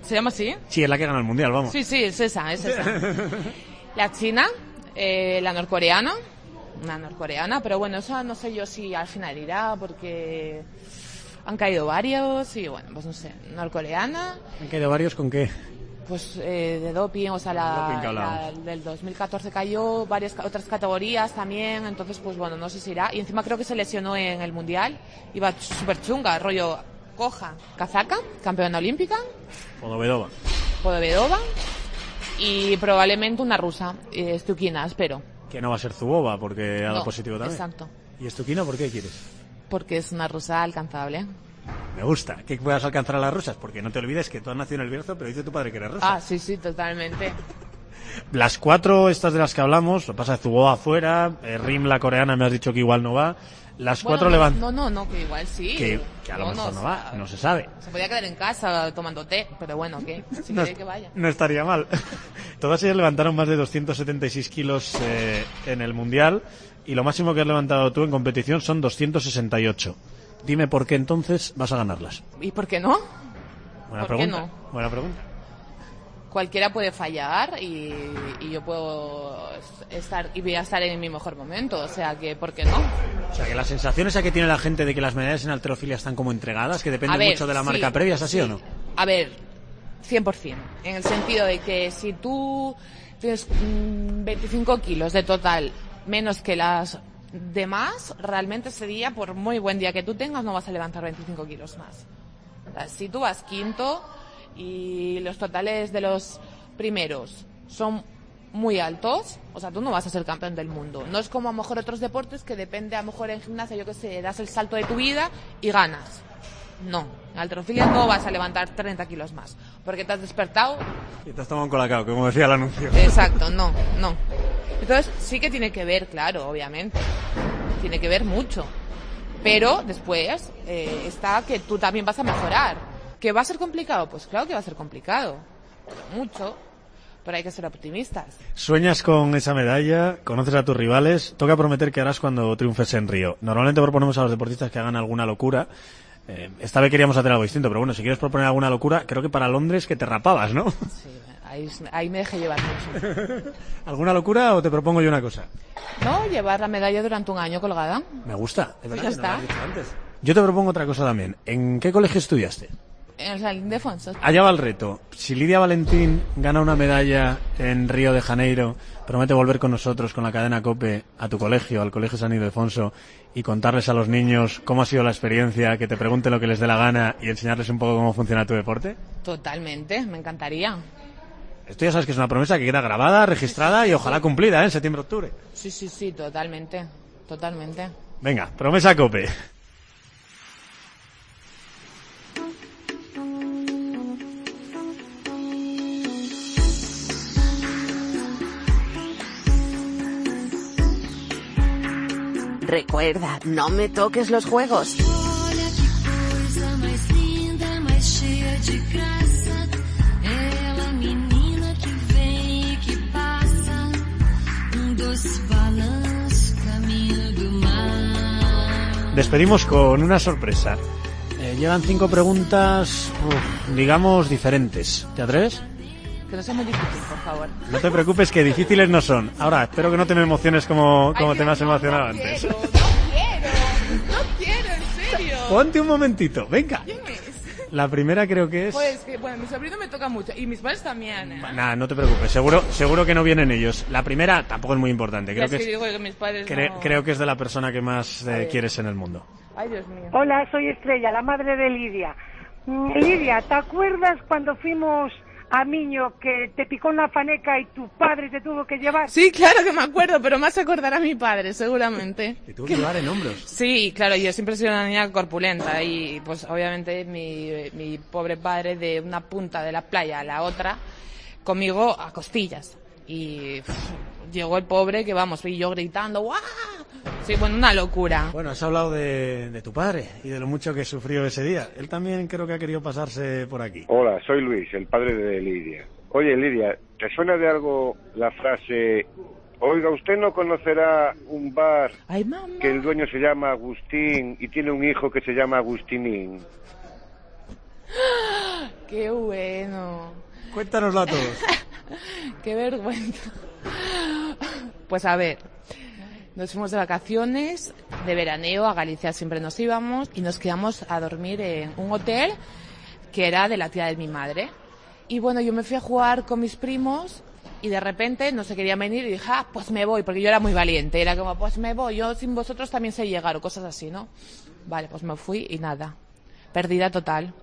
¿Se llama así? Sí, es la que gana el mundial, vamos. Sí, sí, es esa, es esa. [LAUGHS] La China, eh, la norcoreana, una norcoreana, pero bueno, esa no sé yo si al final irá porque han caído varios y bueno, pues no sé, norcoreana, Han caído varios con qué. Pues eh, de doping, o sea, la, la- del 2014 cayó varias otras categorías también, entonces pues bueno, no sé si irá. Y encima creo que se lesionó en el mundial, iba súper chunga, rollo coja, Kazaka, campeona olímpica, Podobedova. Podvedova y probablemente una rusa, eh, Stukina, espero. Que no va a ser Zubova porque ha dado No, positivo también. Exacto, ¿Y Estukina por qué quieres? porque es una rusa alcanzable. Me gusta que puedas alcanzar a las rusas, porque no te olvides que tú has nacido en el Bierzo, pero dice tu padre que eres rusa. Ah, sí, sí, totalmente. [LAUGHS] Las cuatro estas de las que hablamos, lo pasa Zubova afuera, eh, Rim la coreana me has dicho que igual no va. Las cuatro levantan. No, no, no, que igual sí. Que, que a lo No, mejor no, no, va, no se sabe. Se podía quedar en casa tomando té, pero bueno, ¿qué? Si No, quiere que vaya. no estaría mal. [LAUGHS] Todas ellas levantaron más de 276 kilos eh, en el Mundial y lo máximo que has levantado tú en competición son 268. Dime por qué entonces vas a ganarlas. ¿Y por qué no? Buena ¿Por qué pregunta. no? Buena pregunta. Cualquiera puede fallar y, y yo puedo estar y voy a estar en mi mejor momento, o sea que ¿por qué no? O sea, que la sensación esa que tiene la gente de que las medallas en alterofilia están como entregadas, que depende A ver, mucho de la sí, marca previa, ¿es así sí. o no? A ver, 100%. En el sentido de que si tú tienes mm, 25 kilos de total menos que las demás, realmente ese día, por muy buen día que tú tengas, no vas a levantar 25 kilos más. O sea, si tú vas quinto y los totales de los primeros son muy altos, o sea, tú no vas a ser campeón del mundo. No es como a lo mejor otros deportes que depende a lo mejor en gimnasia, yo que sé, das el salto de tu vida y ganas. No, en alterofilia no vas a levantar 30 kilos más, porque te has despertado. Y te has tomado un colacao, como decía el anuncio. Exacto, no, no. Entonces sí que tiene que ver, claro, obviamente. Tiene que ver mucho. Pero después eh, está que tú también vas a mejorar. ¿Que va a ser complicado? Pues claro que va a ser complicado. Mucho. Pero hay que ser optimistas. Sueñas con esa medalla, conoces a tus rivales, toca prometer que harás cuando triunfes en Río. Normalmente proponemos a los deportistas que hagan alguna locura. Eh, esta vez queríamos hacer algo distinto, pero bueno, si quieres proponer alguna locura, creo que para Londres que te rapabas, ¿no? Sí, ahí, ahí me dejé llevar mucho. [LAUGHS] ¿Alguna locura o te propongo yo una cosa? ¿No? Llevar la medalla durante un año colgada. Me gusta, de verdad. Ya que no lo está. antes. Yo te propongo otra cosa también. ¿En qué colegio estudiaste? En el Salín de Fonso. Allá va el reto. Si Lidia Valentín gana una medalla en Río de Janeiro, promete volver con nosotros, con la cadena COPE, a tu colegio, al Colegio San Ildefonso, y contarles a los niños cómo ha sido la experiencia, que te pregunten lo que les dé la gana y enseñarles un poco cómo funciona tu deporte. Totalmente, me encantaría. Esto ya sabes que es una promesa que queda grabada, registrada y ojalá cumplida ¿eh? en septiembre-octubre. Sí, sí, sí, totalmente. Totalmente. Venga, promesa COPE. Recuerda, no me toques los juegos. Despedimos con una sorpresa. Eh, llevan cinco preguntas, uf, digamos, diferentes. ¿Te atreves? Que no sea muy difícil, por favor. No te preocupes que difíciles no son. Ahora, espero que no te me emociones como, como Ay, te me has no, emocionado no antes. Quiero, no quiero, no quiero, en serio. Ponte un momentito, venga. La primera creo que es... Pues que, bueno, mi sobrino me toca mucho y mis padres también. ¿eh? Nada, no te preocupes, seguro, seguro que no vienen ellos. La primera tampoco es muy importante, creo que es que es, digo que mis padres cre- no- creo que es de la persona que más eh, quieres en el mundo. Ay, Dios mío. Hola, soy Estrella, la madre de Lidia. Mm, Lidia, ¿te acuerdas cuando fuimos a Miño que te picó una faneca y tu padre te tuvo que llevar? Sí, claro que me acuerdo, pero más acordará mi padre, seguramente. [LAUGHS] Te tuvo que llevar en hombros. Sí, claro, yo siempre he sido una niña corpulenta y pues obviamente mi, mi pobre padre de una punta de la playa a la otra, conmigo a costillas. Y pff, llegó el pobre que vamos, y yo gritando, ¡guau! Sí, bueno, una locura. Bueno, has hablado de, de tu padre y de lo mucho que sufrió ese día. Él también creo que ha querido pasarse por aquí. Hola, soy Luis, el padre de Lidia. Oye, Lidia, ¿Te suena de algo la frase, oiga, usted no conocerá un bar Ay, que el dueño se llama Agustín y tiene un hijo que se llama Agustinín? [GASPS] Qué bueno. Cuéntanoslo a todos. [LAUGHS] Qué vergüenza. Pues a ver, nos fuimos de vacaciones, de veraneo, a Galicia siempre nos íbamos y nos quedamos a dormir en un hotel que era de la tía de mi madre. Y bueno, yo me fui a jugar con mis primos y de repente no se querían venir y dije, ah, pues me voy, porque yo era muy valiente. Era como, pues me voy, yo sin vosotros también sé llegar o cosas así, ¿no? Vale, pues me fui y nada. Perdida total.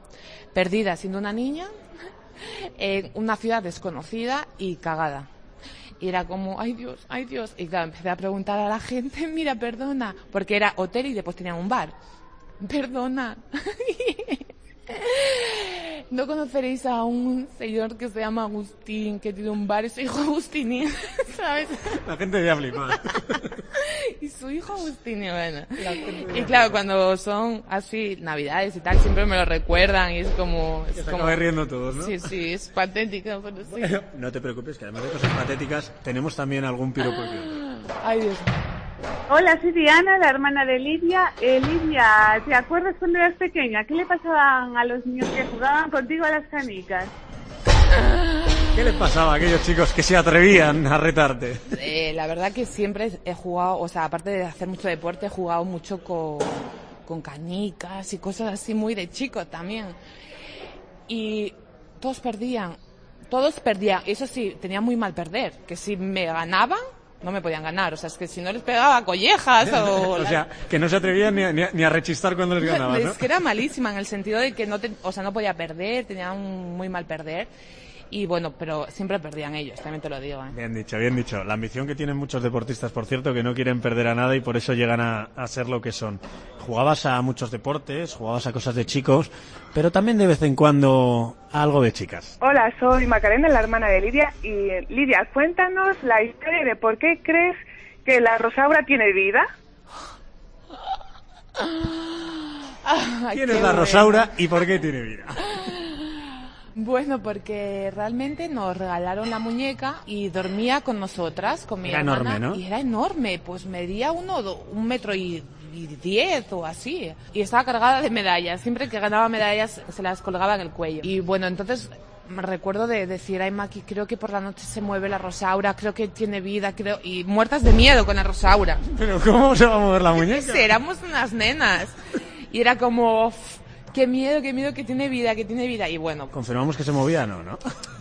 Perdida siendo una niña [LAUGHS] en una ciudad desconocida y cagada. Y era como, ay Dios, ay Dios. Y claro, empecé a preguntar a la gente, [LAUGHS] mira, perdona, porque era hotel y después tenían un bar. Perdona. [LAUGHS] No conoceréis a un señor que se llama Agustín, que tiene un bar y su hijo Agustín, [LAUGHS] ¿sabes? La gente ya flipa. [LAUGHS] Y su hijo Agustín, y bueno. Y claro, cuando son así, navidades y tal, siempre me lo recuerdan y es como... Es como riendo todos, ¿no? Sí, sí, es patético, pero sí. Bueno, no te preocupes, que además de cosas patéticas, tenemos también algún piropo. que- Ay, Dios Hola, soy Diana, la hermana de Lidia. Eh, Lidia, ¿te acuerdas cuando eras pequeña? ¿Qué le pasaban a los niños que jugaban contigo a las canicas? [LAUGHS] ¿Qué les pasaba a aquellos chicos que se atrevían a retarte? Eh, la verdad que siempre he jugado, o sea, aparte de hacer mucho deporte, he jugado mucho con, con canicas y cosas así muy de chico también. Y todos perdían, todos perdían. Eso sí, tenía muy mal perder, que si me ganaban, no me podían ganar. O sea, es que si no les pegaba collejas o... [LAUGHS] o sea, que no se atrevían ni a, ni a- rechistar cuando les ganabas, [LAUGHS] ¿no? Es que era malísima en el sentido de que no, te- o sea, no podía perder, tenía un muy mal perder. Y bueno, pero siempre perdían ellos, también te lo digo. ¿eh? Bien dicho, bien dicho. La ambición que tienen muchos deportistas, por cierto, que no quieren perder a nada y por eso llegan a, a ser lo que son. Jugabas a muchos deportes, jugabas a cosas de chicos, pero también de vez en cuando a algo de chicas. Hola, soy Macarena, la hermana de Lidia. Y Lidia, cuéntanos la historia de por qué crees que la Rosaura tiene vida. [LAUGHS] ¿Quién es la. Rosaura y por qué tiene vida? [LAUGHS] Bueno, porque realmente nos regalaron la muñeca y dormía con nosotras, con mi Era hermana. enorme, ¿no? Y era enorme, pues medía uno, do- un metro y, y diez o así. Y estaba cargada de medallas. Siempre que ganaba medallas se las colgaba en el cuello. Y bueno, entonces me recuerdo de decir, ay Maki, creo que por la noche se mueve la Rosaura, creo que tiene vida, creo... Y muertas de miedo con la Rosaura. [LAUGHS] Pero ¿cómo se va a mover la muñeca? Éramos unas nenas. Y era como, "Uf, qué miedo, qué miedo que tiene vida, que tiene vida. Y bueno, Confirmamos que se movía, no, ¿no?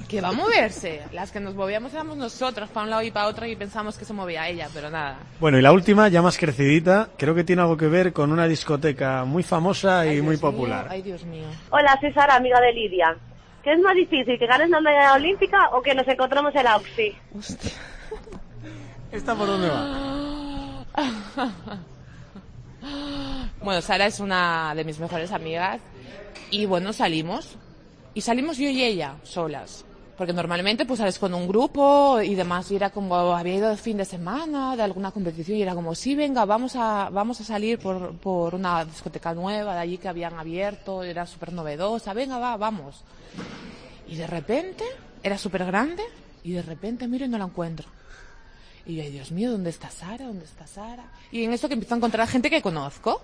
que va a moverse. Las que nos movíamos éramos nosotros, para un lado y para otro, y pensamos que se movía ella, pero nada. Bueno, y la última, ya más crecidita, creo que tiene algo que ver con una discoteca muy famosa y Ay, muy Dios mío, popular. ay, Dios mío. Hola, soy Sara, amiga de Lidia. ¿Qué es más difícil, que ganes una medalla olímpica o que nos encontremos en la Oxy? ¿Esta por dónde va? [LAUGHS] Bueno, Sara es una de mis mejores amigas y bueno, salimos. Y salimos yo y ella, solas. Porque normalmente pues sales con un grupo y demás. Y era como, había ido el fin de semana de alguna competición y era como, sí, venga, vamos a, vamos a salir por, por una discoteca nueva de allí que habían abierto, era súper novedosa, venga, va, vamos. Y de repente, era súper grande y de repente miro y no la encuentro. Y yo, ay Dios mío, ¿dónde está Sara? ¿Dónde está Sara? Y en esto que empiezo a encontrar gente que conozco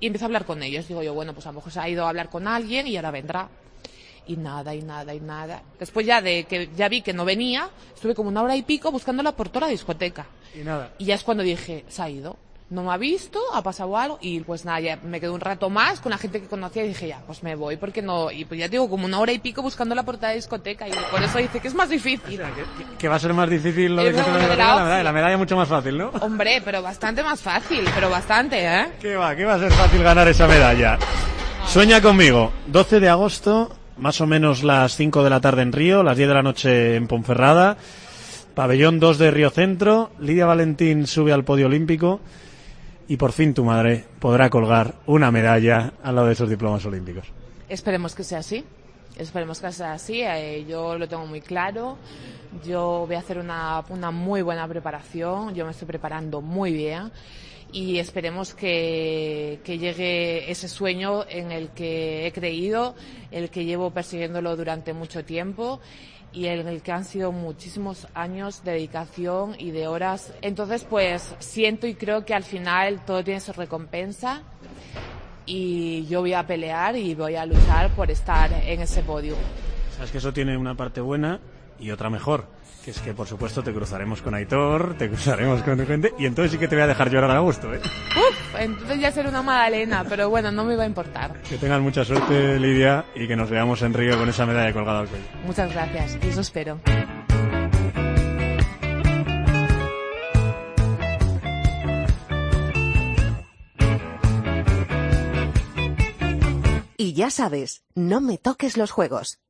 y empiezo a hablar con ellos. Digo yo, bueno, pues a lo mejor se ha ido a hablar con alguien y ahora vendrá. Y nada, y nada, y nada. Después ya de que ya vi que no venía, estuve como una hora y pico buscándola por toda la discoteca. Y nada. Y ya es cuando dije, se ha ido. No me ha visto, ha pasado algo y pues nada, ya me quedé un rato más con la gente que conocía y dije, ya, pues me voy porque no... Y pues ya digo, como una hora y pico buscando la portada de discoteca y por eso dice que es más difícil. Que va a ser más difícil lo de que se la la medalla. La medalla mucho más fácil, ¿no? Hombre, pero bastante más fácil, pero bastante, ¿eh? ¿Qué va? ¿Qué va a ser fácil ganar esa medalla? Sueña conmigo. 12 de agosto, más o menos las 5 de la tarde en Río, las 10 de la noche en Ponferrada. Pabellón 2 de Río Centro. Lidia Valentín sube al podio olímpico. Y por fin tu madre podrá colgar una medalla al lado de esos diplomas olímpicos. Esperemos que sea así. Esperemos que sea así. eh, yo lo tengo muy claro. Yo voy a hacer una, muy buena preparación. Yo me estoy preparando muy bien. Y esperemos que, que llegue ese sueño en el que he creído, el que llevo persiguiéndolo durante mucho tiempo y en el que han sido muchísimos años de dedicación y de horas. Entonces, pues siento y creo que al final todo tiene su recompensa y yo voy a pelear y voy a luchar por estar en ese podio. Sabes que eso tiene una parte buena y otra mejor, que es que por supuesto te cruzaremos con Aitor, te cruzaremos con gente y entonces sí que te voy a dejar llorar a gusto, ¿eh? Uf, entonces ya será una magdalena, pero bueno, no me va a importar. Que tengas mucha suerte, Lidia, y que nos veamos en Río con esa medalla colgada al cuello. Muchas gracias, y eso espero. Y ya sabes, no me toques los juegos.